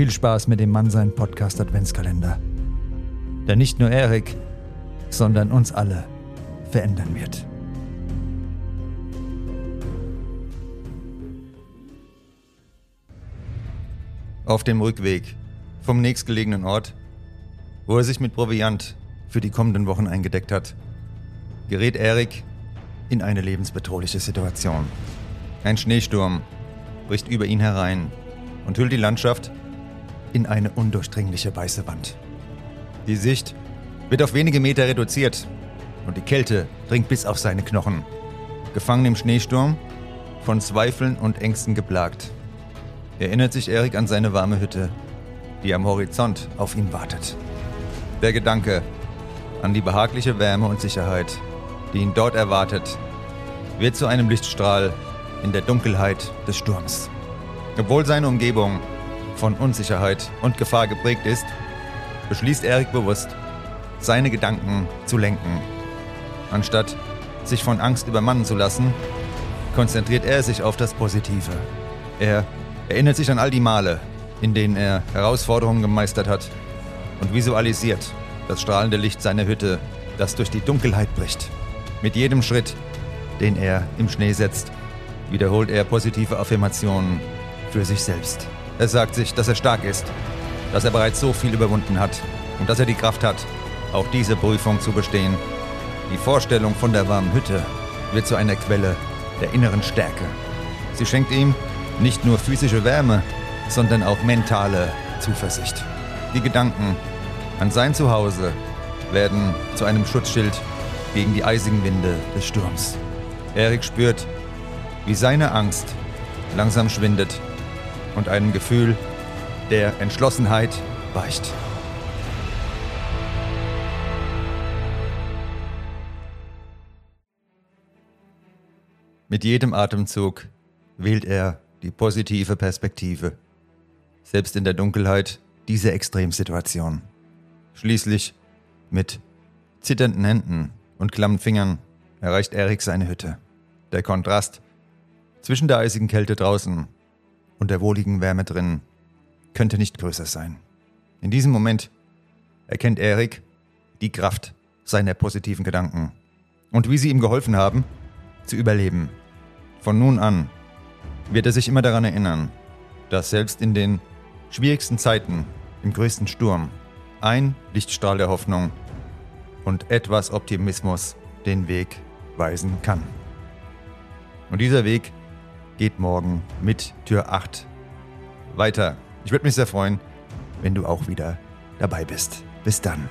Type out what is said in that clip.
Viel Spaß mit dem Mann sein Podcast Adventskalender. Der nicht nur Erik, sondern uns alle verändern wird. Auf dem Rückweg vom nächstgelegenen Ort, wo er sich mit Proviant für die kommenden Wochen eingedeckt hat, gerät Erik in eine lebensbedrohliche Situation. Ein Schneesturm bricht über ihn herein und hüllt die Landschaft in eine undurchdringliche weiße Wand. Die Sicht wird auf wenige Meter reduziert und die Kälte dringt bis auf seine Knochen. Gefangen im Schneesturm, von Zweifeln und Ängsten geplagt, erinnert sich Erik an seine warme Hütte, die am Horizont auf ihn wartet. Der Gedanke an die behagliche Wärme und Sicherheit, die ihn dort erwartet, wird zu einem Lichtstrahl in der Dunkelheit des Sturms. Obwohl seine Umgebung von Unsicherheit und Gefahr geprägt ist, beschließt Erik bewusst, seine Gedanken zu lenken. Anstatt sich von Angst übermannen zu lassen, konzentriert er sich auf das Positive. Er erinnert sich an all die Male, in denen er Herausforderungen gemeistert hat und visualisiert das strahlende Licht seiner Hütte, das durch die Dunkelheit bricht. Mit jedem Schritt, den er im Schnee setzt, wiederholt er positive Affirmationen für sich selbst. Er sagt sich, dass er stark ist, dass er bereits so viel überwunden hat und dass er die Kraft hat, auch diese Prüfung zu bestehen. Die Vorstellung von der warmen Hütte wird zu einer Quelle der inneren Stärke. Sie schenkt ihm nicht nur physische Wärme, sondern auch mentale Zuversicht. Die Gedanken an sein Zuhause werden zu einem Schutzschild gegen die eisigen Winde des Sturms. Erik spürt, wie seine Angst langsam schwindet und einem Gefühl der Entschlossenheit weicht. Mit jedem Atemzug wählt er die positive Perspektive, selbst in der Dunkelheit dieser Extremsituation. Schließlich, mit zitternden Händen und klammen Fingern, erreicht Erik seine Hütte. Der Kontrast zwischen der eisigen Kälte draußen und der wohligen Wärme drinnen könnte nicht größer sein. In diesem Moment erkennt Erik die Kraft seiner positiven Gedanken und wie sie ihm geholfen haben, zu überleben. Von nun an wird er sich immer daran erinnern, dass selbst in den schwierigsten Zeiten, im größten Sturm, ein Lichtstrahl der Hoffnung und etwas Optimismus den Weg weisen kann. Und dieser Weg geht morgen mit Tür 8 weiter. Ich würde mich sehr freuen, wenn du auch wieder dabei bist. Bis dann.